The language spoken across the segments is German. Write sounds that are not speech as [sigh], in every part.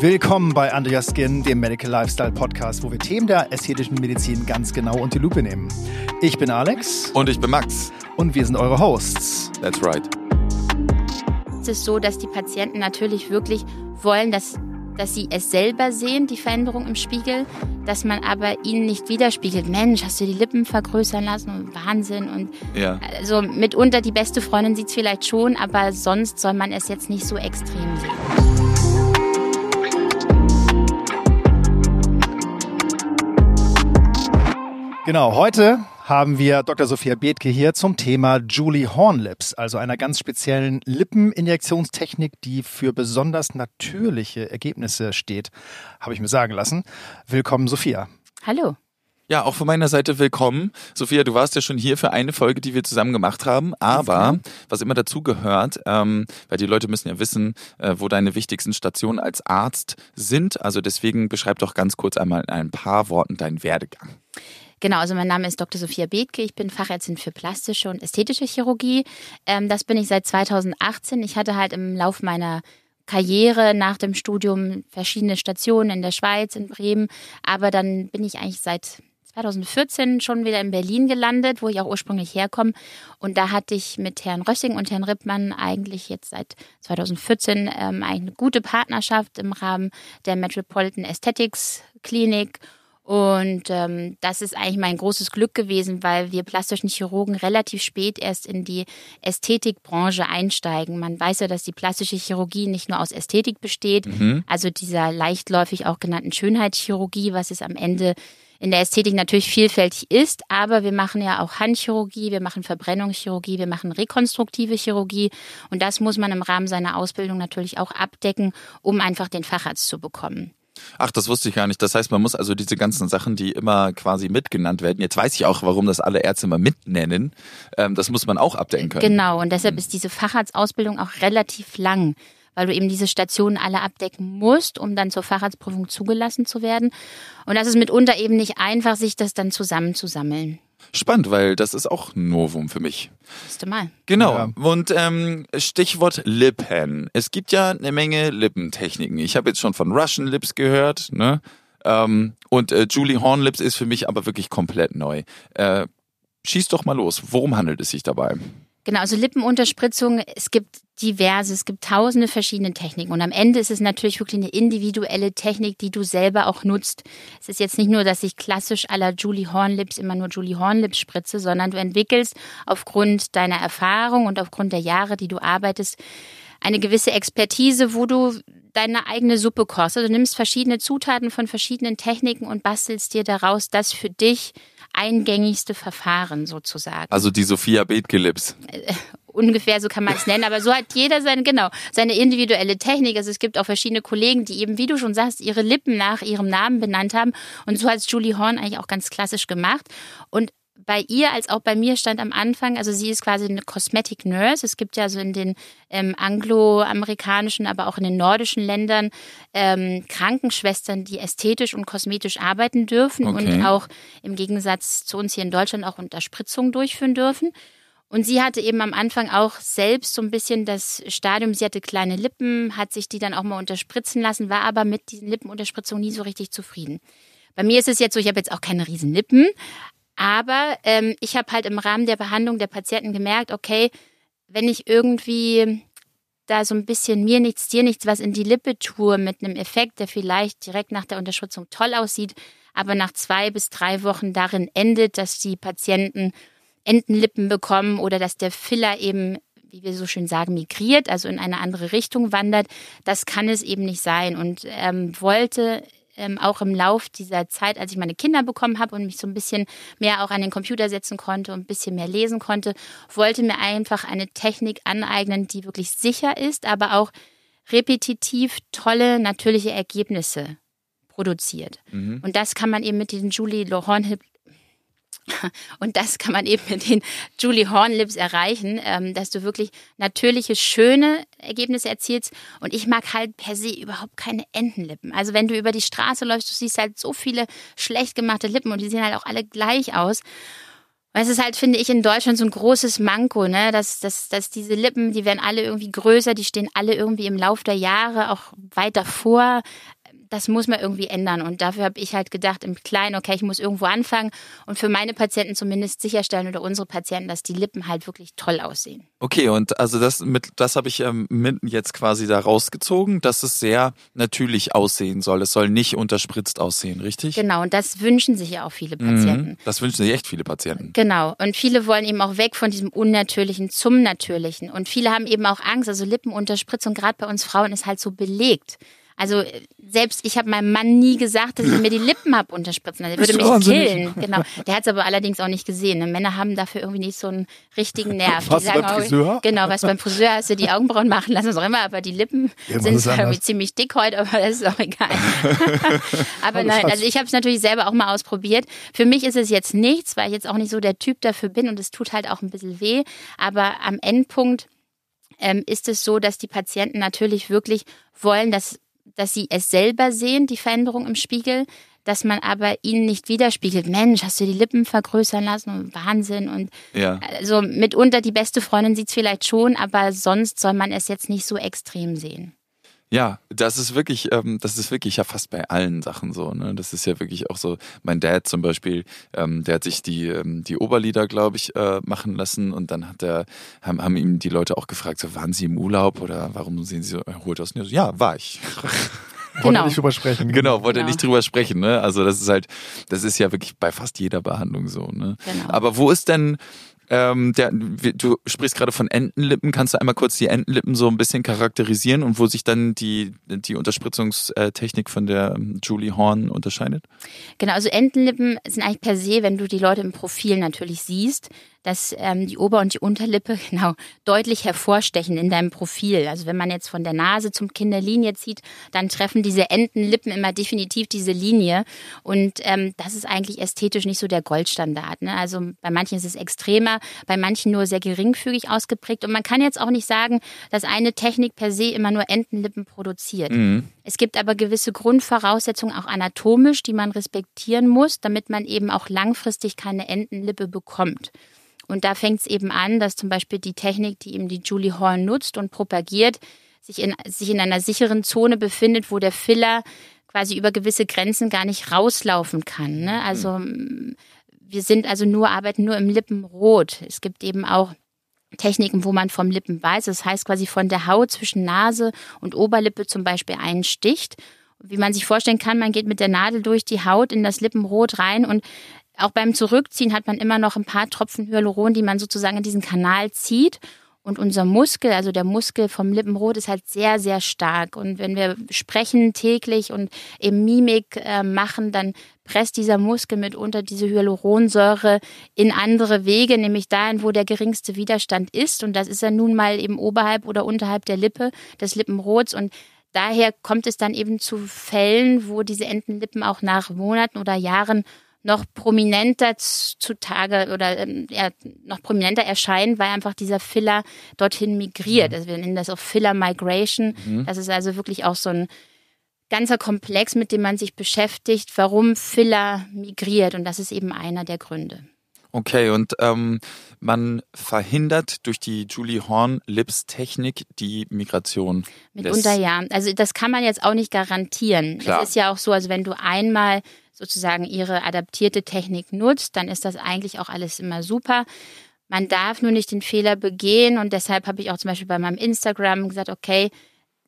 Willkommen bei Your Skin, dem Medical Lifestyle Podcast, wo wir Themen der ästhetischen Medizin ganz genau unter die Lupe nehmen. Ich bin Alex. Und ich bin Max. Und wir sind eure Hosts. That's right. Es ist so, dass die Patienten natürlich wirklich wollen, dass, dass sie es selber sehen, die Veränderung im Spiegel, dass man aber ihnen nicht widerspiegelt. Mensch, hast du die Lippen vergrößern lassen? Wahnsinn. Und ja. also mitunter die beste Freundin sieht es vielleicht schon, aber sonst soll man es jetzt nicht so extrem sehen. Genau, heute haben wir Dr. Sophia Bethke hier zum Thema Julie Hornlips, also einer ganz speziellen Lippeninjektionstechnik, die für besonders natürliche Ergebnisse steht, habe ich mir sagen lassen. Willkommen, Sophia. Hallo. Ja, auch von meiner Seite willkommen. Sophia, du warst ja schon hier für eine Folge, die wir zusammen gemacht haben. Aber was immer dazu gehört, ähm, weil die Leute müssen ja wissen, äh, wo deine wichtigsten Stationen als Arzt sind. Also deswegen beschreib doch ganz kurz einmal in ein paar Worten deinen Werdegang. Genau, also mein Name ist Dr. Sophia Bethke. Ich bin Fachärztin für plastische und ästhetische Chirurgie. Ähm, das bin ich seit 2018. Ich hatte halt im Lauf meiner Karriere nach dem Studium verschiedene Stationen in der Schweiz, in Bremen. Aber dann bin ich eigentlich seit 2014 schon wieder in Berlin gelandet, wo ich auch ursprünglich herkomme. Und da hatte ich mit Herrn Rössing und Herrn Rippmann eigentlich jetzt seit 2014 ähm, eine gute Partnerschaft im Rahmen der Metropolitan Aesthetics Klinik. Und ähm, das ist eigentlich mein großes Glück gewesen, weil wir plastischen Chirurgen relativ spät erst in die Ästhetikbranche einsteigen. Man weiß ja, dass die plastische Chirurgie nicht nur aus Ästhetik besteht, mhm. also dieser leichtläufig auch genannten Schönheitschirurgie, was es am Ende in der Ästhetik natürlich vielfältig ist, aber wir machen ja auch Handchirurgie, wir machen Verbrennungschirurgie, wir machen rekonstruktive Chirurgie und das muss man im Rahmen seiner Ausbildung natürlich auch abdecken, um einfach den Facharzt zu bekommen. Ach, das wusste ich gar nicht. Das heißt, man muss also diese ganzen Sachen, die immer quasi mitgenannt werden. Jetzt weiß ich auch, warum das alle Ärzte immer mitnennen. Ähm, das muss man auch abdecken können. Genau, und deshalb ist diese Facharztausbildung auch relativ lang, weil du eben diese Stationen alle abdecken musst, um dann zur Facharztprüfung zugelassen zu werden. Und das ist mitunter eben nicht einfach, sich das dann zusammenzusammeln. Spannend, weil das ist auch ein Novum für mich. Du mal. Genau. Ja. Und ähm, Stichwort Lippen. Es gibt ja eine Menge Lippentechniken. Ich habe jetzt schon von Russian Lips gehört, ne? Ähm, und äh, Julie Hornlips ist für mich aber wirklich komplett neu. Äh, schieß doch mal los. Worum handelt es sich dabei? Genau, also Lippenunterspritzung, es gibt diverse, es gibt tausende verschiedene Techniken und am Ende ist es natürlich wirklich eine individuelle Technik, die du selber auch nutzt. Es ist jetzt nicht nur, dass ich klassisch aller Julie Hornlips immer nur Julie Hornlips spritze, sondern du entwickelst aufgrund deiner Erfahrung und aufgrund der Jahre, die du arbeitest, eine gewisse Expertise, wo du deine eigene Suppe kochst. Also du nimmst verschiedene Zutaten von verschiedenen Techniken und bastelst dir daraus das für dich eingängigste Verfahren sozusagen. Also die Sophia Bethke-Lips. Äh, ungefähr so kann man es nennen, aber so hat jeder seine, genau, seine individuelle Technik. Also es gibt auch verschiedene Kollegen, die eben, wie du schon sagst, ihre Lippen nach ihrem Namen benannt haben. Und so hat es Julie Horn eigentlich auch ganz klassisch gemacht. Und bei ihr als auch bei mir stand am Anfang, also sie ist quasi eine Cosmetic Nurse. Es gibt ja so in den ähm, angloamerikanischen, aber auch in den nordischen Ländern ähm, Krankenschwestern, die ästhetisch und kosmetisch arbeiten dürfen okay. und auch im Gegensatz zu uns hier in Deutschland auch Unterspritzungen durchführen dürfen. Und sie hatte eben am Anfang auch selbst so ein bisschen das Stadium, sie hatte kleine Lippen, hat sich die dann auch mal unterspritzen lassen, war aber mit diesen Lippenunterspritzungen nie so richtig zufrieden. Bei mir ist es jetzt so, ich habe jetzt auch keine riesen Lippen, aber ähm, ich habe halt im Rahmen der Behandlung der Patienten gemerkt, okay, wenn ich irgendwie da so ein bisschen mir nichts, dir nichts, was in die Lippe tue mit einem Effekt, der vielleicht direkt nach der Unterstützung toll aussieht, aber nach zwei bis drei Wochen darin endet, dass die Patienten Entenlippen bekommen oder dass der Filler eben, wie wir so schön sagen, migriert, also in eine andere Richtung wandert. Das kann es eben nicht sein und ähm, wollte ähm, auch im Lauf dieser Zeit, als ich meine Kinder bekommen habe und mich so ein bisschen mehr auch an den Computer setzen konnte und ein bisschen mehr lesen konnte, wollte mir einfach eine Technik aneignen, die wirklich sicher ist, aber auch repetitiv tolle, natürliche Ergebnisse produziert. Mhm. Und das kann man eben mit diesen Julie Laurent und das kann man eben mit den Julie Hornlips erreichen, ähm, dass du wirklich natürliche, schöne Ergebnisse erzielst. Und ich mag halt per se überhaupt keine Entenlippen. Also wenn du über die Straße läufst, du siehst halt so viele schlecht gemachte Lippen und die sehen halt auch alle gleich aus. Es ist halt, finde ich, in Deutschland so ein großes Manko, ne? Dass, dass, dass diese Lippen, die werden alle irgendwie größer, die stehen alle irgendwie im Lauf der Jahre auch weiter vor das muss man irgendwie ändern. Und dafür habe ich halt gedacht, im Kleinen, okay, ich muss irgendwo anfangen und für meine Patienten zumindest sicherstellen oder unsere Patienten, dass die Lippen halt wirklich toll aussehen. Okay, und also das mit das habe ich ähm, jetzt quasi da rausgezogen, dass es sehr natürlich aussehen soll. Es soll nicht unterspritzt aussehen, richtig? Genau, und das wünschen sich ja auch viele mhm. Patienten. Mhm, das wünschen sich echt viele Patienten. Genau, und viele wollen eben auch weg von diesem Unnatürlichen zum Natürlichen. Und viele haben eben auch Angst, also Lippenunterspritzung, gerade bei uns Frauen, ist halt so belegt. Also selbst ich habe meinem Mann nie gesagt, dass ich mir die Lippen hab unterspritzen lassen. Er würde mich killen. Genau. Der hat es aber allerdings auch nicht gesehen. Ne? Männer haben dafür irgendwie nicht so einen richtigen Nerv. Was die sagen, beim Friseur? Oh, genau, was beim Friseur hast du die Augenbrauen machen lassen, was auch immer, aber die Lippen Irgendwas sind irgendwie ziemlich dick heute, aber das ist auch egal. [laughs] aber nein, also ich habe es natürlich selber auch mal ausprobiert. Für mich ist es jetzt nichts, weil ich jetzt auch nicht so der Typ dafür bin und es tut halt auch ein bisschen weh. Aber am Endpunkt ähm, ist es so, dass die Patienten natürlich wirklich wollen, dass dass sie es selber sehen, die Veränderung im Spiegel, dass man aber ihnen nicht widerspiegelt, Mensch, hast du die Lippen vergrößern lassen und Wahnsinn und ja. also mitunter die beste Freundin sieht es vielleicht schon, aber sonst soll man es jetzt nicht so extrem sehen. Ja, das ist wirklich, ähm, das ist wirklich ja fast bei allen Sachen so. Ne? Das ist ja wirklich auch so. Mein Dad zum Beispiel, ähm, der hat sich die ähm, die Oberlieder, glaube ich, äh, machen lassen und dann hat er haben, haben ihm die Leute auch gefragt, so waren Sie im Urlaub oder warum sehen Sie so erholt aus? Und so, ja, war ich. [laughs] Wollte genau. nicht drüber sprechen. Genau, wollte genau. nicht drüber sprechen. Ne? Also das ist halt, das ist ja wirklich bei fast jeder Behandlung so. Ne? Genau. Aber wo ist denn ähm, der, du sprichst gerade von Entenlippen. Kannst du einmal kurz die Entenlippen so ein bisschen charakterisieren und wo sich dann die, die Unterspritzungstechnik von der ähm, Julie Horn unterscheidet? Genau, also Entenlippen sind eigentlich per se, wenn du die Leute im Profil natürlich siehst, dass ähm, die Ober- und die Unterlippe [laughs] genau deutlich hervorstechen in deinem Profil. Also wenn man jetzt von der Nase zum Kinderlinie zieht, dann treffen diese Entenlippen immer definitiv diese Linie. Und ähm, das ist eigentlich ästhetisch nicht so der Goldstandard. Ne? Also bei manchen ist es extremer, bei manchen nur sehr geringfügig ausgeprägt. Und man kann jetzt auch nicht sagen, dass eine Technik per se immer nur Entenlippen produziert. Mhm. Es gibt aber gewisse Grundvoraussetzungen, auch anatomisch, die man respektieren muss, damit man eben auch langfristig keine Entenlippe bekommt. Und da fängt es eben an, dass zum Beispiel die Technik, die eben die Julie Horn nutzt und propagiert, sich in, sich in einer sicheren Zone befindet, wo der Filler quasi über gewisse Grenzen gar nicht rauslaufen kann. Ne? Also mhm. wir sind also nur, arbeiten nur im Lippenrot. Es gibt eben auch Techniken, wo man vom Lippen weiß. Das heißt quasi von der Haut zwischen Nase und Oberlippe zum Beispiel einsticht. Wie man sich vorstellen kann, man geht mit der Nadel durch die Haut in das Lippenrot rein und auch beim Zurückziehen hat man immer noch ein paar Tropfen Hyaluron, die man sozusagen in diesen Kanal zieht. Und unser Muskel, also der Muskel vom Lippenrot, ist halt sehr, sehr stark. Und wenn wir sprechen täglich und eben Mimik äh, machen, dann presst dieser Muskel mitunter diese Hyaluronsäure in andere Wege, nämlich dahin, wo der geringste Widerstand ist. Und das ist ja nun mal eben oberhalb oder unterhalb der Lippe, des Lippenrots. Und daher kommt es dann eben zu Fällen, wo diese Entenlippen auch nach Monaten oder Jahren noch prominenter zutage oder ähm, ja, noch prominenter erscheinen, weil einfach dieser Filler dorthin migriert. Mhm. Also wir nennen das auch Filler Migration. Mhm. Das ist also wirklich auch so ein ganzer Komplex, mit dem man sich beschäftigt, warum Filler migriert. Und das ist eben einer der Gründe. Okay, und ähm, man verhindert durch die Julie Horn Lips Technik die Migration. Mitunter ja. Also das kann man jetzt auch nicht garantieren. Klar. Es ist ja auch so, also wenn du einmal sozusagen ihre adaptierte Technik nutzt, dann ist das eigentlich auch alles immer super. Man darf nur nicht den Fehler begehen und deshalb habe ich auch zum Beispiel bei meinem Instagram gesagt, okay,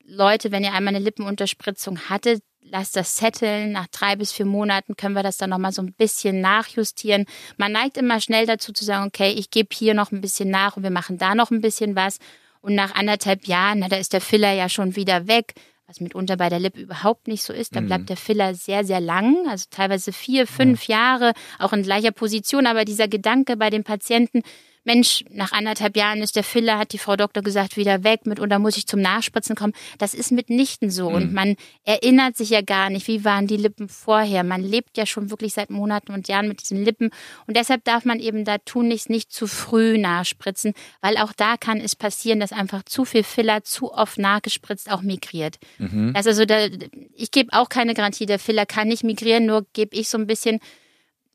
Leute, wenn ihr einmal eine Lippenunterspritzung hattet, lasst das setteln. Nach drei bis vier Monaten können wir das dann nochmal so ein bisschen nachjustieren. Man neigt immer schnell dazu zu sagen, okay, ich gebe hier noch ein bisschen nach und wir machen da noch ein bisschen was. Und nach anderthalb Jahren, na, da ist der Filler ja schon wieder weg was mitunter bei der Lippe überhaupt nicht so ist. Da bleibt mhm. der Filler sehr, sehr lang, also teilweise vier, fünf ja. Jahre, auch in gleicher Position. Aber dieser Gedanke bei den Patienten, Mensch, nach anderthalb Jahren ist der Filler, hat die Frau Doktor gesagt, wieder weg mit oder muss ich zum Nachspritzen kommen. Das ist mitnichten so. Mhm. Und man erinnert sich ja gar nicht, wie waren die Lippen vorher. Man lebt ja schon wirklich seit Monaten und Jahren mit diesen Lippen. Und deshalb darf man eben da tunlichst nicht zu früh nachspritzen, weil auch da kann es passieren, dass einfach zu viel Filler zu oft nachgespritzt auch migriert. Mhm. Also da, ich gebe auch keine Garantie, der Filler kann nicht migrieren, nur gebe ich so ein bisschen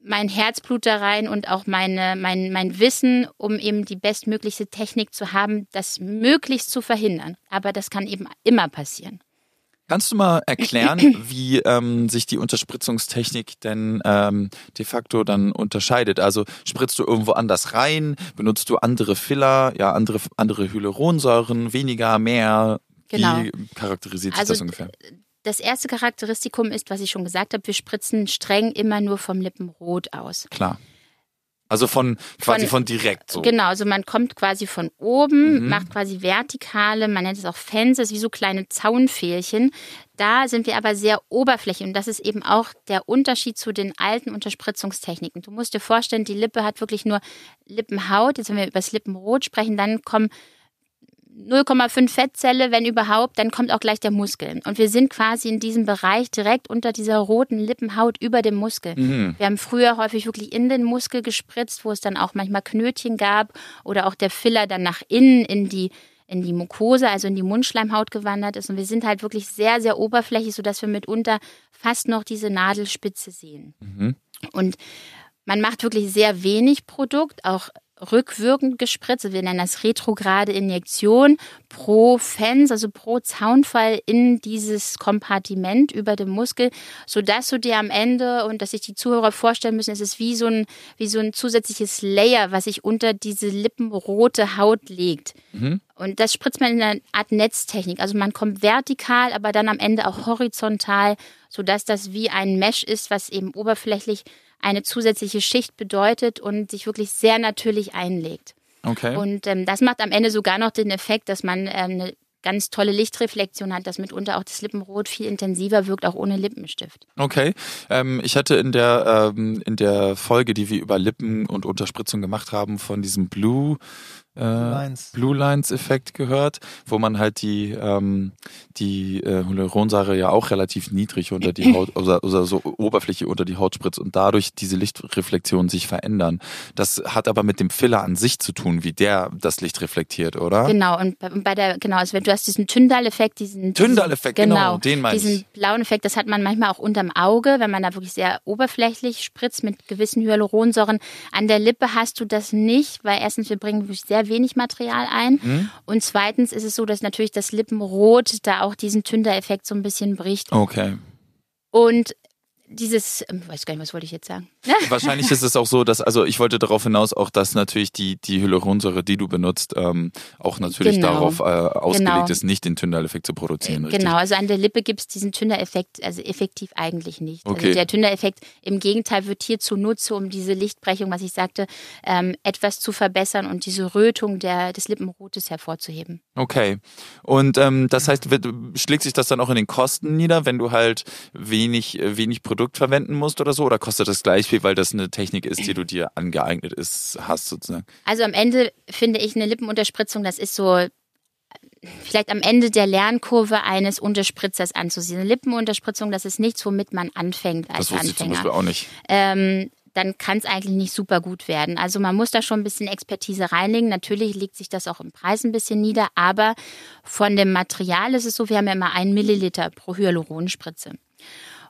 mein Herzblut da rein und auch meine, mein, mein Wissen, um eben die bestmögliche Technik zu haben, das möglichst zu verhindern. Aber das kann eben immer passieren. Kannst du mal erklären, [clears throat] wie ähm, sich die Unterspritzungstechnik denn ähm, de facto dann unterscheidet? Also spritzt du irgendwo anders rein, benutzt du andere Filler, ja andere andere Hyaluronsäuren, weniger, mehr? Genau. Wie charakterisiert sich Also, das ungefähr? Das erste Charakteristikum ist, was ich schon gesagt habe, wir spritzen streng immer nur vom Lippenrot aus. Klar. Also von quasi von, Von- direkt so. Genau, also man kommt quasi von oben, Mhm. macht quasi vertikale, man nennt es auch Fences, wie so kleine Zaunfählchen. Da sind wir aber sehr oberflächlich und das ist eben auch der Unterschied zu den alten Unterspritzungstechniken. Du musst dir vorstellen, die Lippe hat wirklich nur Lippenhaut. Jetzt, wenn wir über das Lippenrot sprechen, dann kommen 0,5 Fettzelle, wenn überhaupt, dann kommt auch gleich der Muskel. Und wir sind quasi in diesem Bereich direkt unter dieser roten Lippenhaut über dem Muskel. Mhm. Wir haben früher häufig wirklich in den Muskel gespritzt, wo es dann auch manchmal Knötchen gab oder auch der Filler dann nach innen in die in die Mucosa, also in die Mundschleimhaut gewandert ist. Und wir sind halt wirklich sehr, sehr oberflächlich, sodass wir mitunter fast noch diese Nadelspitze sehen. Mhm. Und man macht wirklich sehr wenig Produkt, auch rückwirkend gespritzt. Wir nennen das retrograde Injektion pro Fens, also pro Zaunfall in dieses Kompartiment über dem Muskel, sodass du dir am Ende und dass sich die Zuhörer vorstellen müssen, es ist wie so ein, wie so ein zusätzliches Layer, was sich unter diese lippenrote Haut legt. Und das spritzt man in einer Art Netztechnik. Also man kommt vertikal, aber dann am Ende auch horizontal, sodass das wie ein Mesh ist, was eben oberflächlich eine zusätzliche Schicht bedeutet und sich wirklich sehr natürlich einlegt. Okay. Und ähm, das macht am Ende sogar noch den Effekt, dass man ähm, eine ganz tolle Lichtreflexion hat, dass mitunter auch das Lippenrot viel intensiver wirkt, auch ohne Lippenstift. Okay. Ähm, ich hatte in der ähm, in der Folge, die wir über Lippen und Unterspritzung gemacht haben, von diesem Blue äh. Blue Lines Effekt gehört, wo man halt die ähm, die äh, Hyaluronsäure ja auch relativ niedrig unter die Haut [laughs] oder, oder so Oberfläche unter die Haut spritzt und dadurch diese Lichtreflexionen sich verändern. Das hat aber mit dem Filler an sich zu tun, wie der das Licht reflektiert, oder? Genau, und bei, der, genau, also wenn du hast diesen Tyndall-Effekt, diesen Tyndall-Effekt, diesen, genau, den meine diesen ich. blauen Effekt, das hat man manchmal auch unterm Auge, wenn man da wirklich sehr oberflächlich spritzt mit gewissen Hyaluronsäuren. An der Lippe hast du das nicht, weil erstens wir bringen wirklich sehr wenig Material ein Mhm. und zweitens ist es so, dass natürlich das Lippenrot da auch diesen Tyndall-Effekt so ein bisschen bricht Okay. und dieses, ähm, ich weiß gar nicht, was wollte ich jetzt sagen? [laughs] Wahrscheinlich ist es auch so, dass, also ich wollte darauf hinaus auch, dass natürlich die, die Hyaluronsäure, die du benutzt, ähm, auch natürlich Genau. darauf äh, ausgelegt Genau. ist, nicht den Tyndall-Effekt zu produzieren. Richtig? Genau, also an der Lippe gibt es diesen Tünder-Effekt, also effektiv eigentlich nicht. Okay. Also der Tünder-Effekt im Gegenteil wird hier zunutze, um diese Lichtbrechung, was ich sagte, ähm, etwas zu verbessern und diese Rötung der, des Lippenrotes hervorzuheben. Okay. Und ähm, das heißt, schlägt sich das dann auch in den Kosten nieder, wenn du halt wenig, äh, wenig Produkt verwenden musst oder so? Oder kostet das gleich viel, weil das eine Technik ist, die du dir angeeignet ist, hast sozusagen? Also am Ende finde ich eine Lippenunterspritzung, das ist so vielleicht am Ende der Lernkurve eines Unterspritzers anzusehen. Eine Lippenunterspritzung, das ist nichts, womit man anfängt als Das wusste ich zum Anfänger. Beispiel auch nicht. ähm, dann kann es eigentlich nicht super gut werden. Also man muss da schon ein bisschen Expertise reinlegen. Natürlich legt sich das auch im Preis ein bisschen nieder, aber von dem Material ist es so, wir haben ja immer einen Milliliter pro Hyaluronspritze.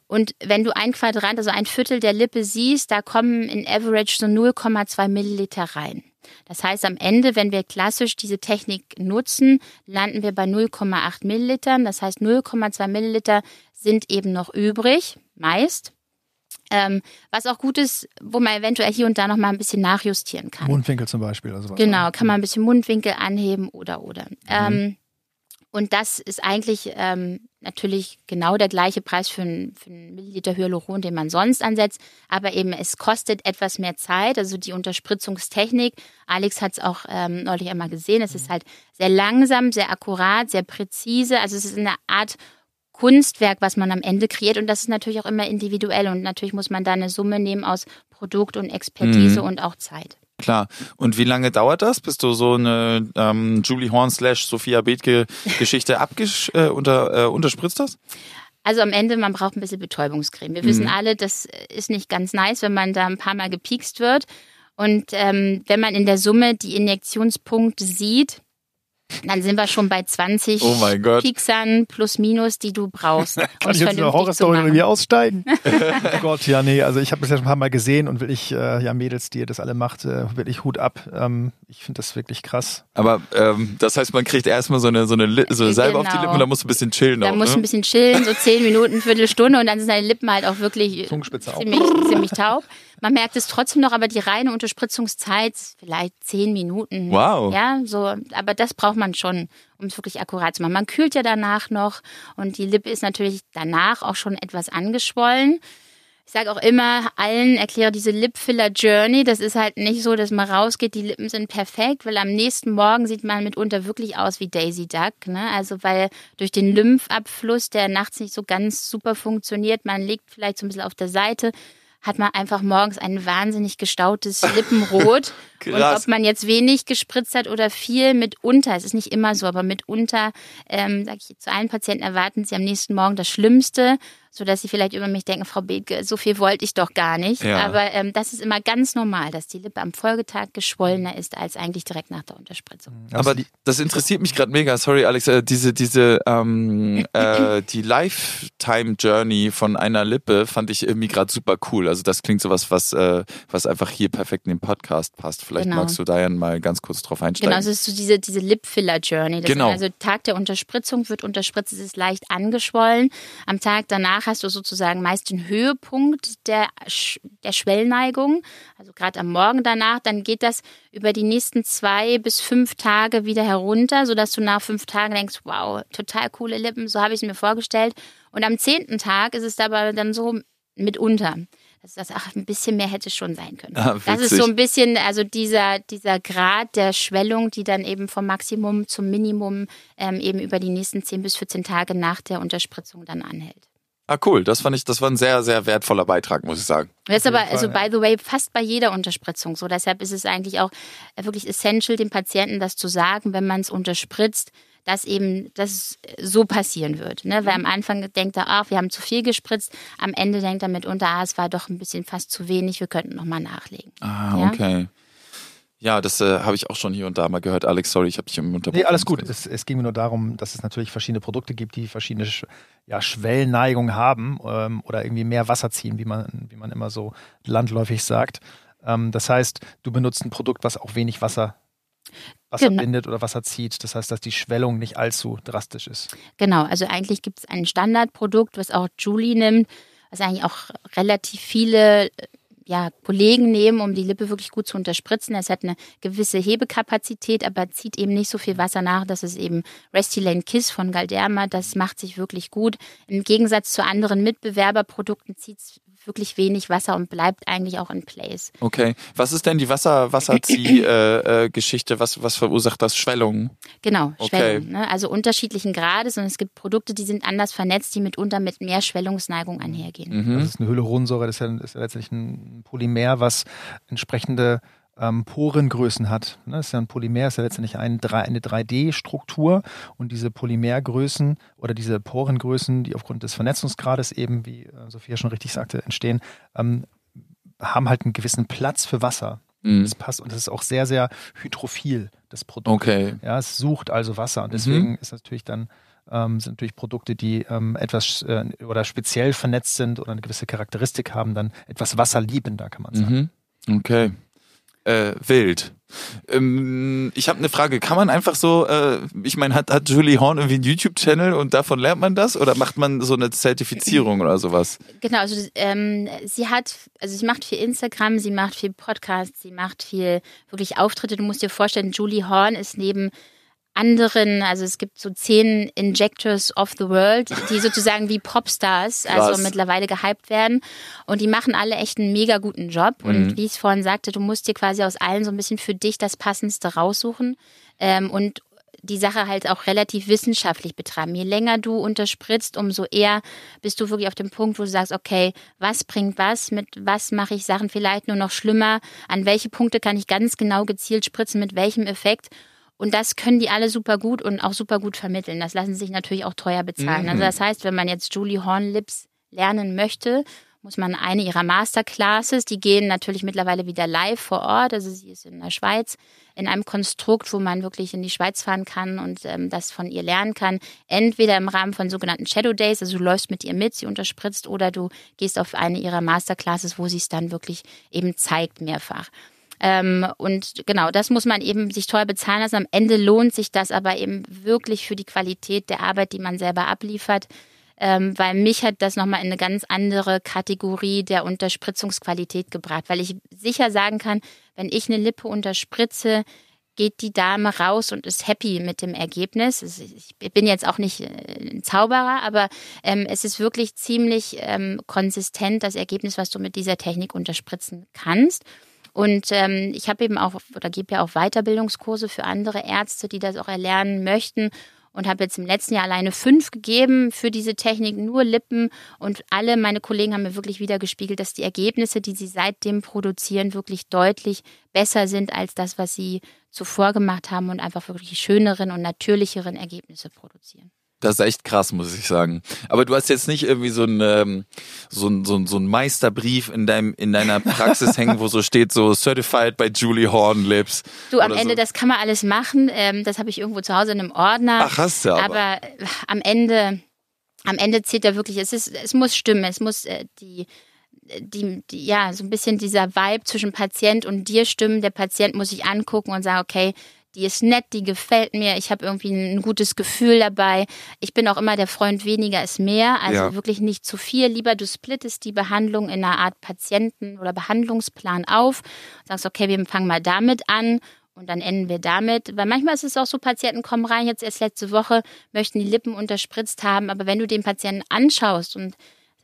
Und wenn du ein Quadrant, also ein Viertel der Lippe siehst, da kommen in Average so 0,2 Milliliter rein. Das heißt, am Ende, wenn wir klassisch diese Technik nutzen, landen wir bei 0,8 Millilitern. Das heißt, 0,2 Milliliter sind eben noch übrig, meist. Ähm, was auch gut ist, wo man eventuell hier und da noch mal ein bisschen nachjustieren kann. Mundwinkel zum Beispiel. Also. Genau, kann man ein bisschen Mundwinkel anheben oder oder. Ähm, und das ist eigentlich ähm, natürlich genau der gleiche Preis für einen, für einen Milliliter Hyaluron, den man sonst ansetzt. Aber eben es kostet etwas mehr Zeit. Also die Unterspritzungstechnik, Alex hat es auch ähm, neulich einmal gesehen, es ist halt sehr langsam, sehr akkurat, sehr präzise. Also es ist eine Art Kunstwerk, was man am Ende kreiert. Und das ist natürlich auch immer individuell. Und natürlich muss man da eine Summe nehmen aus Produkt und Expertise und auch Zeit. Klar. Und wie lange dauert das, bis du so eine ähm, Julie Horn slash Sophia Bethke Geschichte [laughs] abgesch äh, unter, äh, unterspritzt hast? Also am Ende, man braucht ein bisschen Betäubungscreme. Wir wissen alle, das ist nicht ganz nice, wenn man da ein paar Mal gepiekst wird. Und ähm, wenn man in der Summe die Injektionspunkte sieht, Dann sind wir schon bei 20 Oh mein Gott. Pixern plus minus, die du brauchst, [laughs] Kann ich jetzt eine vernünftig zu Horrorstory irgendwie aussteigen? [laughs] oh Gott, ja, nee, also ich habe das ja schon ein paar Mal gesehen und wirklich, äh, ja, Mädels, die ihr das alle macht, äh, wirklich Hut ab. Ähm, ich finde das wirklich krass. Aber ähm, das heißt, man kriegt erstmal so eine, so eine, Li so eine Salbe auf die Genau. Lippen und dann musst du ein bisschen chillen Da auch, musst du ne? ein bisschen chillen, so 10 Minuten, Viertelstunde und dann sind deine Lippen halt auch wirklich ziemlich, ziemlich taub. Man merkt es trotzdem noch, aber die reine Unterspritzungszeit ist vielleicht 10 Minuten. Wow. Ja, so, aber das braucht man schon, um es wirklich akkurat zu machen. Man kühlt ja danach noch und die Lippe ist natürlich danach auch schon etwas angeschwollen. Ich sage auch immer allen, erkläre diese Lipfiller Journey. Das ist halt nicht so, dass man rausgeht, die Lippen sind perfekt, weil am nächsten Morgen sieht man mitunter wirklich aus wie Daisy Duck. Ne? Also weil durch den Lymphabfluss, der nachts nicht so ganz super funktioniert, man liegt vielleicht so ein bisschen auf der Seite, hat man einfach morgens ein wahnsinnig gestautes Lippenrot. [laughs] Und ob man jetzt wenig gespritzt hat oder viel, mitunter, es ist nicht immer so, aber mitunter, ähm, sage ich zu allen Patienten, erwarten sie am nächsten Morgen das Schlimmste, sodass sie vielleicht über mich denken, Frau Bethke, so viel wollte ich doch gar nicht. Ja. Aber ähm, das ist immer ganz normal, dass die Lippe am Folgetag geschwollener ist als eigentlich direkt nach der Unterspritzung. Aber die, das interessiert mich gerade mega. Sorry, Alex. Äh, diese, diese, ähm, äh, [clears throat] die Lifetime Journey von einer Lippe fand ich irgendwie gerade super cool. Also das klingt sowas, was, äh, was einfach hier perfekt in den Podcast passt. Vielleicht Genau. magst du da ja mal ganz kurz drauf einsteigen. Genau, es ist so diese, diese Lipfiller-Journey. Genau. Also Tag der Unterspritzung wird unterspritzt, es ist leicht angeschwollen. Am Tag danach hast du sozusagen meist den Höhepunkt der, der Schwellneigung. Also gerade am Morgen danach, dann geht das über die nächsten zwei bis fünf Tage wieder herunter, sodass du nach fünf Tagen denkst, wow, total coole Lippen, so habe ich es mir vorgestellt. Und am zehnten Tag ist es aber dann so mitunter. dass das, ach, ein bisschen mehr hätte schon sein können. Ah, das ist so ein bisschen, also dieser, dieser Grad der Schwellung, die dann eben vom Maximum zum Minimum ähm, eben über die nächsten 10 bis 14 Tage nach der Unterspritzung dann anhält. Ah, cool. Das fand ich, das war ein sehr, sehr wertvoller Beitrag, muss ich sagen. Das ist aber, Fall, also ja. by the way, fast bei jeder Unterspritzung so. Deshalb ist es eigentlich auch äh, wirklich essential, dem Patienten das zu sagen, wenn man es unterspritzt, dass eben das so passieren wird. Ne? Weil am Anfang denkt er, ach, wir haben zu viel gespritzt. Am Ende denkt er mitunter, ah, es war doch ein bisschen fast zu wenig, wir könnten nochmal nachlegen. Ah, Ja. okay. Ja, das äh, habe ich auch schon hier und da mal gehört. Alex, sorry, ich habe dich im unterbrochen. Nee, alles gut. Es, es ging mir nur darum, dass es natürlich verschiedene Produkte gibt, die verschiedene Sch ja, Schwellneigung haben ähm, oder irgendwie mehr Wasser ziehen, wie man, wie man immer so landläufig sagt. Ähm, das heißt, du benutzt ein Produkt, was auch wenig Wasser, Wasser Genau. bindet oder Wasser zieht. Das heißt, dass die Schwellung nicht allzu drastisch ist. Genau, also eigentlich gibt es ein Standardprodukt, was auch Julie nimmt, was eigentlich auch relativ viele ja, Kollegen nehmen, um die Lippe wirklich gut zu unterspritzen. Es hat eine gewisse Hebekapazität, aber zieht eben nicht so viel Wasser nach. Das ist eben Restylane Kiss von Galderma. Das macht sich wirklich gut. Im Gegensatz zu anderen Mitbewerberprodukten zieht es wirklich wenig Wasser und bleibt eigentlich auch in place. Okay. Was ist denn die Wasser, Wasserzieh-Geschichte? [clears throat] Äh, Geschichte? was, was verursacht das? Schwellungen? Genau, Okay. Schwellung. Ne? Also unterschiedlichen Grades und es gibt Produkte, die sind anders vernetzt, die mitunter mit mehr Schwellungsneigung einhergehen. Mhm. Das ist eine Hyaluronsäure, das ist ja, ist ja letztendlich ein Polymer, was entsprechende ähm, Porengrößen hat. Ne? Das ist ja ein Polymer, ist ja letztendlich ein, eine 3D-Struktur und diese Polymergrößen oder diese Porengrößen, die aufgrund des Vernetzungsgrades eben, wie äh, Sophia schon richtig sagte, entstehen, ähm, haben halt einen gewissen Platz für Wasser. Mhm. Das passt und das ist auch sehr, sehr hydrophil, das Produkt. Okay. Ja, es sucht also Wasser und deswegen ist natürlich dann ähm, sind natürlich Produkte, die ähm, etwas äh, oder speziell vernetzt sind oder eine gewisse Charakteristik haben, dann etwas wasserliebender, kann man sagen. Mhm. Okay. Äh, wild. Ähm, ich habe eine Frage. Kann man einfach so, äh, ich meine, hat, hat Julie Horn irgendwie einen YouTube-Channel und davon lernt man das? Oder macht man so eine Zertifizierung oder sowas? Genau, also ähm, sie hat, also sie macht viel Instagram, sie macht viel Podcast, sie macht viel wirklich Auftritte. Du musst dir vorstellen, Julie Horn ist neben anderen, also es gibt so zehn Injectors of the World, die sozusagen wie Popstars, Krass. also mittlerweile gehypt werden. Und die machen alle echt einen mega guten Job. Und wie ich es vorhin sagte, du musst dir quasi aus allen so ein bisschen für dich das Passendste raussuchen. Ähm, und die Sache halt auch relativ wissenschaftlich betreiben. Je länger du unterspritzt, umso eher bist du wirklich auf dem Punkt, wo du sagst, okay, was bringt was, mit was mache ich Sachen vielleicht nur noch schlimmer, an welche Punkte kann ich ganz genau gezielt spritzen, mit welchem Effekt. Und das können die alle super gut und auch super gut vermitteln. Das lassen sich natürlich auch teuer bezahlen. Also das heißt, wenn man jetzt Julie Horn Lips lernen möchte, muss man eine ihrer Masterclasses, die gehen natürlich mittlerweile wieder live vor Ort, also sie ist in der Schweiz, in einem Konstrukt, wo man wirklich in die Schweiz fahren kann und ähm, das von ihr lernen kann. Entweder im Rahmen von sogenannten Shadow Days, also du läufst mit ihr mit, sie unterspritzt, oder du gehst auf eine ihrer Masterclasses, wo sie es dann wirklich eben zeigt mehrfach. Ähm, und genau, das muss man eben sich teuer bezahlen lassen. Am Ende lohnt sich das aber eben wirklich für die Qualität der Arbeit, die man selber abliefert. Ähm, weil mich hat das nochmal in eine ganz andere Kategorie der Unterspritzungsqualität gebracht, weil ich sicher sagen kann, wenn ich eine Lippe unterspritze, geht die Dame raus und ist happy mit dem Ergebnis. Ich bin jetzt auch nicht äh, ein Zauberer, aber ähm, es ist wirklich ziemlich ähm, konsistent, das Ergebnis, was du mit dieser Technik unterspritzen kannst. Und ähm, ich habe eben auch oder gebe ja auch Weiterbildungskurse für andere Ärzte, die das auch erlernen möchten und habe jetzt im letzten Jahr alleine fünf gegeben für diese Technik, nur Lippen. Und alle meine Kollegen haben mir wirklich wieder gespiegelt, dass die Ergebnisse, die sie seitdem produzieren, wirklich deutlich besser sind als das, was sie zuvor gemacht haben und einfach wirklich schöneren und natürlicheren Ergebnisse produzieren. Das ist echt krass, muss ich sagen. Aber du hast jetzt nicht irgendwie so ein ähm, so ein, so ein, so ein Meisterbrief in deinem in deiner Praxis [laughs] hängen, wo so steht so Certified by Julie Hornlips. Du am Ende, so. das kann man alles machen. Ähm, das habe ich irgendwo zu Hause in einem Ordner. Ach, hast du aber. Aber äh, am Ende am Ende zählt da wirklich. Es ist es muss stimmen. Es muss äh, die die, die, ja, so ein bisschen dieser Vibe zwischen Patient und dir stimmen. Der Patient muss sich angucken und sagen, okay, die ist nett, die gefällt mir, ich habe irgendwie ein gutes Gefühl dabei. Ich bin auch immer der Freund, weniger ist mehr, also ja. wirklich nicht zu viel. Lieber du splittest die Behandlung in einer Art Patienten- oder Behandlungsplan auf, sagst, okay, wir fangen mal damit an und dann enden wir damit, weil manchmal ist es auch so, Patienten kommen rein, jetzt erst letzte Woche, möchten die Lippen unterspritzt haben, aber wenn du den Patienten anschaust und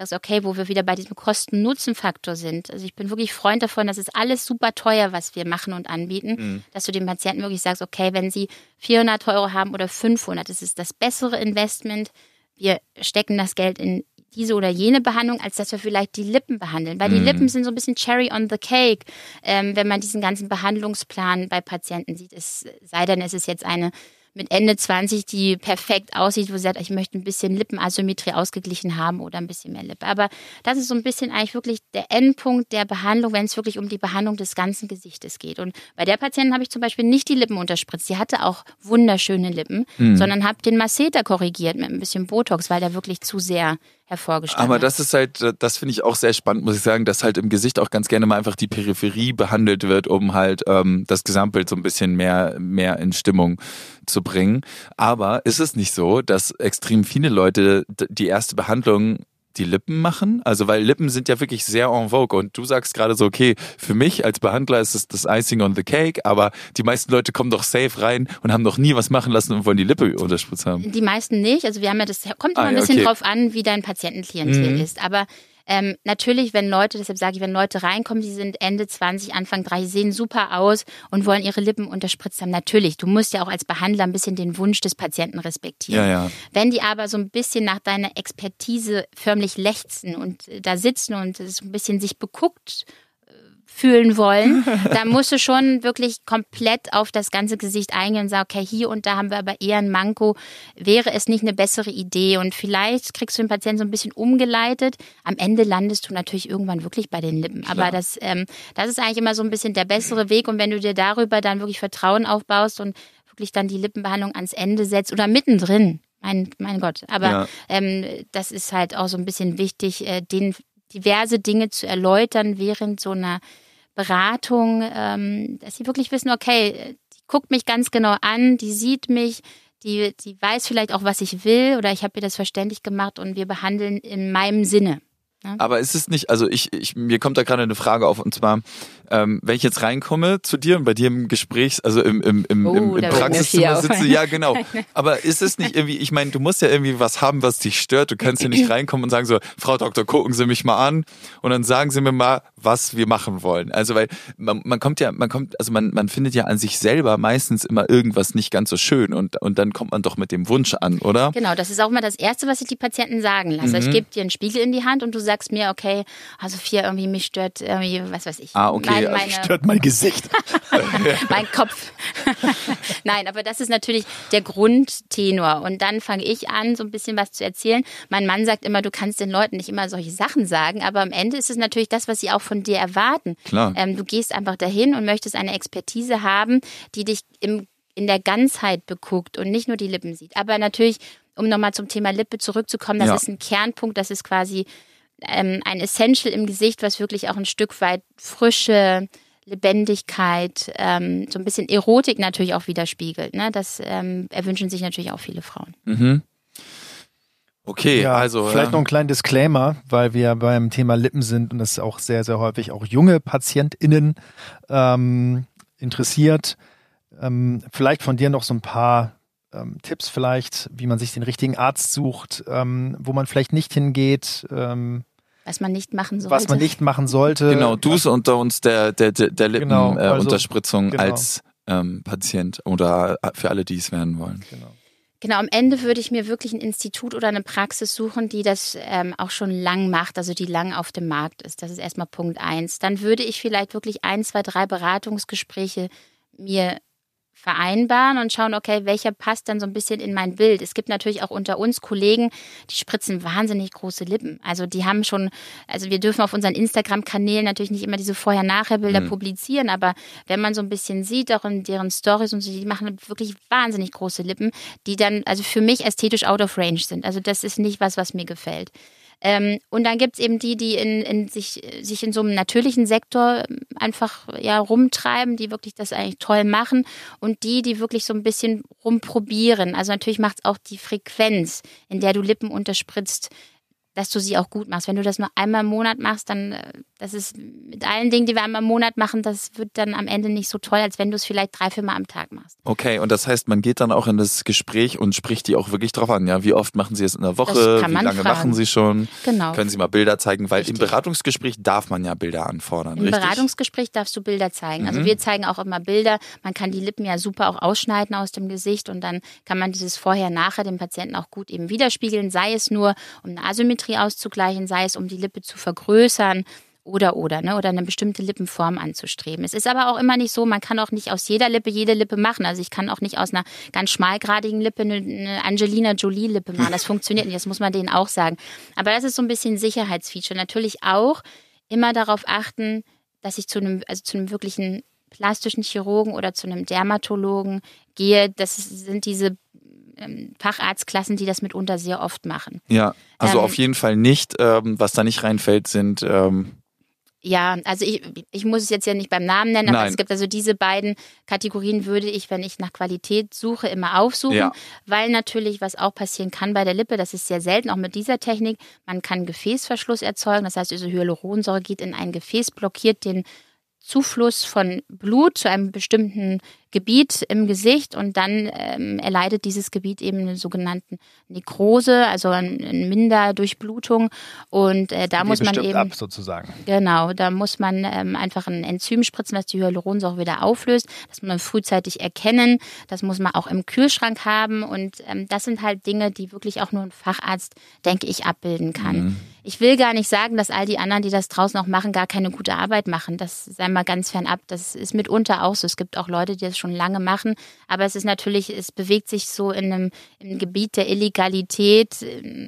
sagst, okay, wo wir wieder bei diesem Kosten-Nutzen-Faktor sind. Also ich bin wirklich Freund davon, das ist alles super teuer, was wir machen und anbieten, mhm. dass du dem Patienten wirklich sagst, okay, wenn sie 400 Euro haben oder 500, das ist das bessere Investment. Wir stecken das Geld in diese oder jene Behandlung, als dass wir vielleicht die Lippen behandeln. Weil die mhm. Lippen sind so ein bisschen Cherry on the Cake, ähm, wenn man diesen ganzen Behandlungsplan bei Patienten sieht. Es sei denn, es ist jetzt eine mit Ende 20, die perfekt aussieht, wo sie sagt, ich möchte ein bisschen Lippenasymmetrie ausgeglichen haben oder ein bisschen mehr Lippe. Aber das ist so ein bisschen eigentlich wirklich der Endpunkt der Behandlung, wenn es wirklich um die Behandlung des ganzen Gesichtes geht. Und bei der Patientin habe ich zum Beispiel nicht die Lippen unterspritzt. Sie hatte auch wunderschöne Lippen, mhm. sondern habe den Masseter korrigiert mit ein bisschen Botox, weil der wirklich zu sehr hervorgestellt Aber das ist halt, das finde ich auch sehr spannend, muss ich sagen, dass halt im Gesicht auch ganz gerne mal einfach die Peripherie behandelt wird, um halt ähm, das Gesamtbild so ein bisschen mehr, mehr in Stimmung zu bringen. Aber ist es nicht so, dass extrem viele Leute die erste Behandlung die Lippen machen? Also, weil Lippen sind ja wirklich sehr en vogue und du sagst gerade so, okay, für mich als Behandler ist es das Icing on the Cake, aber die meisten Leute kommen doch safe rein und haben noch nie was machen lassen und wollen die Lippe unterspritzt haben. Die meisten nicht. Also, wir haben ja das, kommt immer ah, ein bisschen okay. drauf an, wie dein Patientenklientel mhm. ist. Aber ähm, natürlich, wenn Leute, deshalb sage ich, wenn Leute reinkommen, die sind Ende 20, Anfang 30, sehen super aus und wollen ihre Lippen unterspritzt haben. Natürlich, du musst ja auch als Behandler ein bisschen den Wunsch des Patienten respektieren. Ja, ja. Wenn die aber so ein bisschen nach deiner Expertise förmlich lechzen und da sitzen und so ein bisschen sich beguckt fühlen wollen, [laughs] da musst du schon wirklich komplett auf das ganze Gesicht eingehen und sagen, okay, hier und da haben wir aber eher ein Manko. Wäre es nicht eine bessere Idee? Und vielleicht kriegst du den Patienten so ein bisschen umgeleitet. Am Ende landest du natürlich irgendwann wirklich bei den Lippen. Klar. Aber das, ähm, das ist eigentlich immer so ein bisschen der bessere Weg. Und wenn du dir darüber dann wirklich Vertrauen aufbaust und wirklich dann die Lippenbehandlung ans Ende setzt oder mittendrin, mein, mein Gott. Aber ja. ähm, das ist halt auch so ein bisschen wichtig, äh, den diverse Dinge zu erläutern während so einer Beratung, ähm, dass sie wirklich wissen, okay, die guckt mich ganz genau an, die sieht mich, die, die weiß vielleicht auch, was ich will oder ich habe ihr das verständlich gemacht und wir behandeln in meinem Sinne. Ja? Aber ist es nicht, also ich, ich, mir kommt da gerade eine Frage auf und zwar, ähm, wenn ich jetzt reinkomme zu dir und bei dir im Gespräch, also im, im, im, oh, im, im Praxiszimmer sitze, [laughs] ja genau. Aber ist es nicht irgendwie, ich meine, du musst ja irgendwie was haben, was dich stört. Du kannst ja nicht [laughs] reinkommen und sagen so, Frau Doktor, gucken Sie mich mal an und dann sagen Sie mir mal, was wir machen wollen. Also weil man, man kommt ja, man kommt, also man, man findet ja an sich selber meistens immer irgendwas nicht ganz so schön und, und dann kommt man doch mit dem Wunsch an, oder? Genau, das ist auch mal das Erste, was ich die Patienten sagen lasse. Mhm. Ich gebe dir einen Spiegel in die Hand und du sagst mir, okay, also vier irgendwie mich stört irgendwie, was weiß ich. Ah, okay. mein, meine, Stört mein Gesicht. [laughs] mein Kopf. [laughs] Nein, aber das ist natürlich der Grundtenor. Und dann fange ich an, so ein bisschen was zu erzählen. Mein Mann sagt immer, du kannst den Leuten nicht immer solche Sachen sagen, aber am Ende ist es natürlich das, was sie auch von dir erwarten. Klar. Ähm, du gehst einfach dahin und möchtest eine Expertise haben, die dich im, in der Ganzheit beguckt und nicht nur die Lippen sieht. Aber natürlich, um nochmal zum Thema Lippe zurückzukommen, das Ja. ist ein Kernpunkt, das ist quasi ähm, ein Essential im Gesicht, was wirklich auch ein Stück weit Frische, Lebendigkeit, ähm, so ein bisschen Erotik natürlich auch widerspiegelt. Ne? Das ähm, erwünschen sich natürlich auch viele Frauen. Mhm. Okay, Ja, also. vielleicht äh, noch einen kleinen Disclaimer, weil wir beim Thema Lippen sind und das auch sehr, sehr häufig auch junge PatientInnen ähm, interessiert. Ähm, vielleicht von dir noch so ein paar ähm, Tipps vielleicht, wie man sich den richtigen Arzt sucht, ähm, wo man vielleicht nicht hingeht, ähm, Was man nicht machen sollte. was man nicht machen sollte. Genau, Do's unter uns der, der, der, der Genau, Lippenunterspritzung äh, also- genau. als ähm, Patient oder äh, für alle, die es werden wollen. Genau. Genau, am Ende würde ich mir wirklich ein Institut oder eine Praxis suchen, die das ähm, auch schon lang macht, also die lang auf dem Markt ist. Das ist erstmal Punkt eins. Dann würde ich vielleicht wirklich ein, zwei, drei Beratungsgespräche mir vereinbaren und schauen, okay, welcher passt dann so ein bisschen in mein Bild. Es gibt natürlich auch unter uns Kollegen, die spritzen wahnsinnig große Lippen. Also die haben schon, also wir dürfen auf unseren Instagram-Kanälen natürlich nicht immer diese Vorher-Nachher-Bilder publizieren, aber wenn man so ein bisschen sieht, auch in deren Stories und so, die machen wirklich wahnsinnig große Lippen, die dann also für mich ästhetisch out of range sind. Also das ist nicht was, was mir gefällt. Ähm, und dann gibt's eben die, die in, in sich, sich in so einem natürlichen Sektor ähm, einfach ja rumtreiben, die wirklich das eigentlich toll machen und die, die wirklich so ein bisschen rumprobieren. Also natürlich macht's auch die Frequenz, in der du Lippen unterspritzt, dass du sie auch gut machst. Wenn du das nur einmal im Monat machst, dann äh, das ist mit allen Dingen, die wir einmal im Monat machen, das wird dann am Ende nicht so toll, als wenn du es vielleicht drei, vier Mal am Tag machst. Okay, und das heißt, man geht dann auch in das Gespräch und spricht die auch wirklich drauf an. Ja, wie oft machen Sie es in der Woche? Wie lange fragen. machen Sie schon? Genau. Können Sie mal Bilder zeigen? Weil im Richtig. Beratungsgespräch darf man ja Bilder anfordern, Im richtig? Beratungsgespräch darfst du Bilder zeigen. Mhm. Also wir zeigen auch immer Bilder. Man kann die Lippen ja super auch ausschneiden aus dem Gesicht und dann kann man dieses Vorher-Nachher dem Patienten auch gut eben widerspiegeln, sei es nur, um eine Asymmetrie auszugleichen, sei es um die Lippe zu vergrößern oder oder ne oder eine bestimmte Lippenform anzustreben. Es ist aber auch immer nicht so, man kann auch nicht aus jeder Lippe jede Lippe machen. Also ich kann auch nicht aus einer ganz schmalgradigen Lippe eine, Angelina Jolie Lippe machen. Das funktioniert nicht, das muss man denen auch sagen. Aber das ist so ein bisschen Sicherheitsfeature. Natürlich auch immer darauf achten, dass ich zu einem, also zu einem wirklichen plastischen Chirurgen oder zu einem Dermatologen gehe. Das sind diese ähm, Facharztklassen, die das mitunter sehr oft machen. Ja, also Ähm, auf jeden Fall nicht. Ähm, was da nicht reinfällt, sind ähm, Ja, also ich, ich muss es jetzt ja nicht beim Namen nennen, aber Nein. es gibt also diese beiden Kategorien würde ich, wenn ich nach Qualität suche, immer aufsuchen, Ja. weil natürlich was auch passieren kann bei der Lippe, das ist sehr selten, auch mit dieser Technik, man kann Gefäßverschluss erzeugen, das heißt, diese Hyaluronsäure geht in ein Gefäß, blockiert den Zufluss von Blut zu einem bestimmten Gebiet im Gesicht und dann ähm, erleidet dieses Gebiet eben eine sogenannte Nekrose, also eine Minderdurchblutung und äh, da Die muss man eben ab sozusagen. Genau, da muss man ähm, einfach ein Enzym spritzen, was die Hyaluronsäure wieder auflöst. Das muss man frühzeitig erkennen. Das muss man auch im Kühlschrank haben. Und ähm, das sind halt Dinge, die wirklich auch nur ein Facharzt, denke ich, abbilden kann. Ich will gar nicht sagen, dass all die anderen, die das draußen auch machen, gar keine gute Arbeit machen. Das sei mal ganz fernab. Das ist mitunter auch so. Es gibt auch Leute, die das schon lange machen. Aber es ist natürlich, es bewegt sich so in einem, im Gebiet der Illegalität.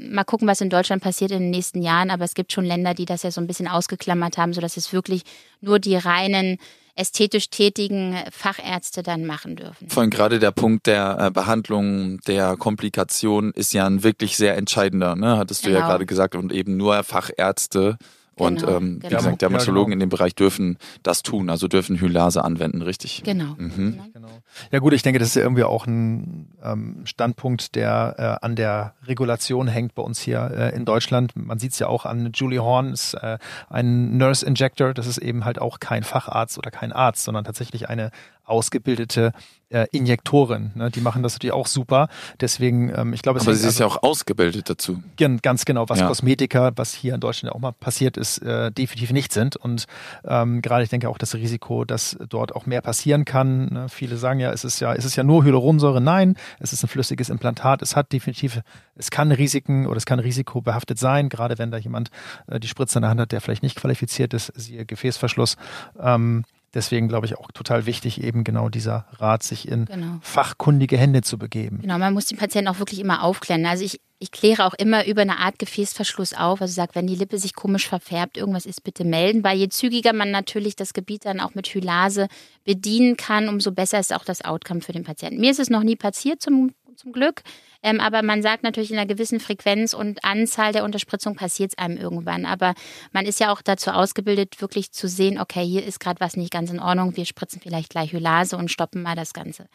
Mal gucken, was in Deutschland passiert in den nächsten Jahren. Aber es gibt schon Länder, die das ja so ein bisschen ausgeklammert haben, sodass es wirklich nur die reinen ästhetisch tätigen Fachärzte dann machen dürfen. vor allem gerade der Punkt der äh, Behandlung der Komplikation ist ja ein wirklich sehr entscheidender, ne? hattest du ja Genau. gerade gesagt, und eben nur Fachärzte und Genau, ähm, wie genau. gesagt, Dermatologen Ja, in dem Bereich dürfen das tun, also dürfen Hylase anwenden, richtig? Genau. Mhm. Genau. Ja gut, ich denke, das ist ja irgendwie auch ein ähm, Standpunkt, der äh, an der Regulation hängt bei uns hier äh, in Deutschland. Man sieht es ja auch an Julie Horn, ist äh, ein Nurse Injector. Das ist eben halt auch kein Facharzt oder kein Arzt, sondern tatsächlich eine ausgebildete äh, Injektorin. Ne? Die machen das natürlich auch super. Deswegen, ähm, ich glaube, es Aber sie ist also, ja auch ausgebildet dazu. Ganz genau, was ja. Kosmetiker, was hier in Deutschland auch mal passiert ist, äh, definitiv nicht sind. Und ähm, gerade ich denke auch das Risiko, dass dort auch mehr passieren kann. Ne? Viele sagen ja, es ist ja, es ist ja nur Hyaluronsäure. Nein, es ist ein flüssiges Implantat. Es hat definitiv, es kann Risiken oder es kann risikobehaftet sein, gerade wenn da jemand äh, die Spritze in der Hand hat, der vielleicht nicht qualifiziert ist, siehe Gefäßverschluss. Ähm, Deswegen glaube ich auch total wichtig, eben genau dieser Rat, sich in genau. fachkundige Hände zu begeben. Genau, man muss die Patienten auch wirklich immer aufklären. Also ich, ich kläre auch immer über eine Art Gefäßverschluss auf. Also sage, wenn die Lippe sich komisch verfärbt, irgendwas ist, bitte melden. Weil je zügiger man natürlich das Gebiet dann auch mit Hylase bedienen kann, umso besser ist auch das Outcome für den Patienten. Mir ist es noch nie passiert, zum, zum Glück. Ähm, aber man sagt natürlich, in einer gewissen Frequenz und Anzahl der Unterspritzung passiert es einem irgendwann. Aber man ist ja auch dazu ausgebildet, wirklich zu sehen, okay, hier ist gerade was nicht ganz in Ordnung, wir spritzen vielleicht gleich Hylase und stoppen mal das Ganze.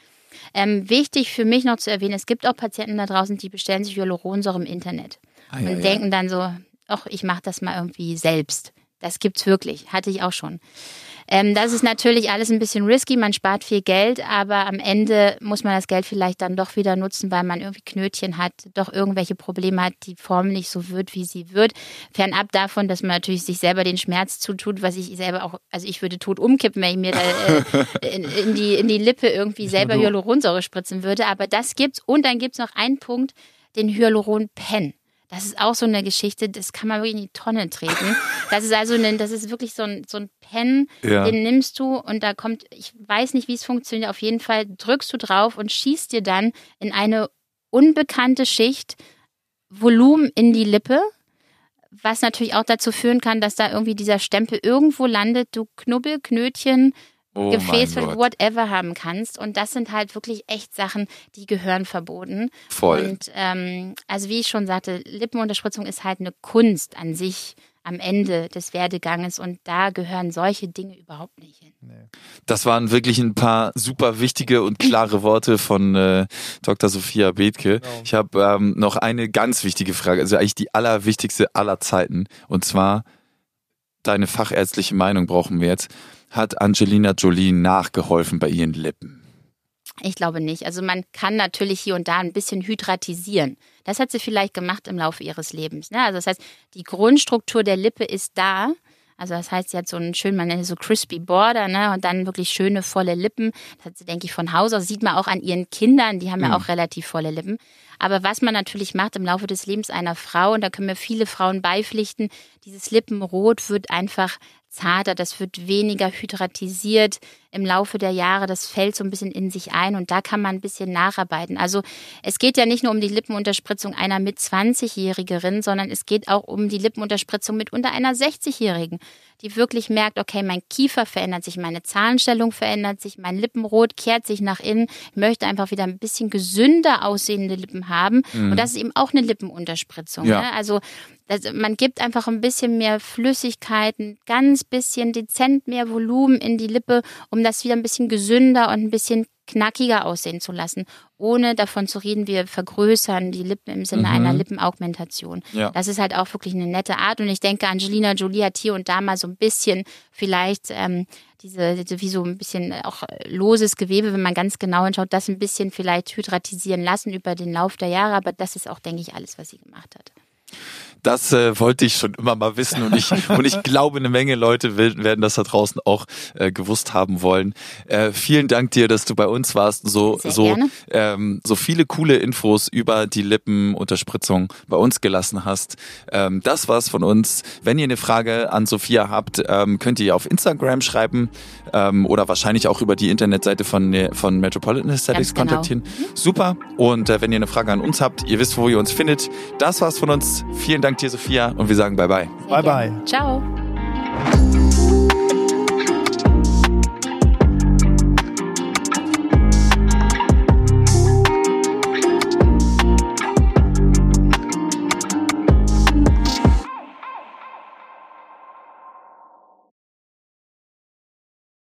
Ähm, wichtig für mich noch zu erwähnen, es gibt auch Patienten da draußen, die bestellen sich Hyaluronsäure im Internet ah, ja, und ja. denken dann so, ach, ich mache das mal irgendwie selbst. Das gibt's wirklich, hatte ich auch schon. Ähm, das ist natürlich alles ein bisschen risky, man spart viel Geld, aber am Ende muss man das Geld vielleicht dann doch wieder nutzen, weil man irgendwie Knötchen hat, doch irgendwelche Probleme hat, die Form nicht so wird, wie sie wird. Fernab davon, dass man natürlich sich selber den Schmerz zutut, was ich selber auch, also ich würde tot umkippen, wenn ich mir da, äh, in, in, die, in die Lippe irgendwie selber Hyaluronsäure spritzen würde. Aber das gibt's. Und dann gibt's noch einen Punkt, den Hyaluron-Pen. Das ist auch so eine Geschichte, das kann man wirklich in die Tonne treten. [laughs] Das ist also ein, das ist wirklich so ein, so ein Pen, ja. den nimmst du und da kommt, ich weiß nicht, wie es funktioniert, auf jeden Fall drückst du drauf und schießt dir dann in eine unbekannte Schicht Volumen in die Lippe, was natürlich auch dazu führen kann, dass da irgendwie dieser Stempel irgendwo landet, du Knubbelknötchen, oh Gefäß oder whatever haben kannst. Und das sind halt wirklich echt Sachen, die gehören verboten. Voll. Und ähm, also wie ich schon sagte, Lippenunterspritzung ist halt eine Kunst an sich am Ende des Werdeganges und da gehören solche Dinge überhaupt nicht hin. Das waren wirklich ein paar super wichtige und klare Worte von äh, Dr. Sophia Bethke. Genau. Ich habe ähm, noch eine ganz wichtige Frage, also eigentlich die allerwichtigste aller Zeiten und zwar deine fachärztliche Meinung brauchen wir jetzt hat Angelina Jolie nachgeholfen bei ihren Lippen? Ich glaube nicht. Also man kann natürlich hier und da ein bisschen hydratisieren. Das hat sie vielleicht gemacht im Laufe ihres Lebens. Ne? Also das heißt, die Grundstruktur der Lippe ist da. Also das heißt, sie hat so einen schönen, man nennt es so crispy Border, ne? Und dann wirklich schöne, volle Lippen. Das hat sie, denke ich, von Haus aus. Sieht man auch an ihren Kindern, die haben mhm. ja auch relativ volle Lippen. Aber was man natürlich macht im Laufe des Lebens einer Frau, und da können mir viele Frauen beipflichten, dieses Lippenrot wird einfach zarter, das wird weniger hydratisiert im Laufe der Jahre, das fällt so ein bisschen in sich ein und da kann man ein bisschen nacharbeiten. Also es geht ja nicht nur um die Lippenunterspritzung einer mit 20-Jährigerin, sondern es geht auch um die Lippenunterspritzung mit unter einer 60-Jährigen, die wirklich merkt, okay, mein Kiefer verändert sich, meine Zahnstellung verändert sich, mein Lippenrot kehrt sich nach innen. Ich möchte einfach wieder ein bisschen gesünder aussehende Lippen haben mhm. und das ist eben auch eine Lippenunterspritzung. Ja. Ne? Also also man gibt einfach ein bisschen mehr Flüssigkeit, ein ganz bisschen dezent mehr Volumen in die Lippe, um das wieder ein bisschen gesünder und ein bisschen knackiger aussehen zu lassen, ohne davon zu reden, wir vergrößern die Lippen im Sinne mhm. einer Lippenaugmentation. Ja. Das ist halt auch wirklich eine nette Art und ich denke, Angelina Jolie hat hier und da mal so ein bisschen vielleicht ähm, diese, diese, wie so ein bisschen auch loses Gewebe, wenn man ganz genau hinschaut, das ein bisschen vielleicht hydratisieren lassen über den Lauf der Jahre, aber das ist auch, denke ich, alles, was sie gemacht hat. Das äh, wollte ich schon immer mal wissen und ich, und ich glaube, eine Menge Leute werden das da draußen auch äh, gewusst haben wollen. Äh, vielen Dank dir, dass du bei uns warst, so, so, ähm, so viele coole Infos über die Lippenunterspritzung bei uns gelassen hast. Ähm, das war's von uns. Wenn ihr eine Frage an Sophia habt, ähm, könnt ihr auf Instagram schreiben ähm, oder wahrscheinlich auch über die Internetseite von, von Metropolitan Aesthetics genau. kontaktieren. Super. Und äh, wenn ihr eine Frage an uns habt, ihr wisst, wo ihr uns findet. Das war's von uns. Vielen Dank dir, Sophia, und wir sagen bye bye. Bye bye. Ciao.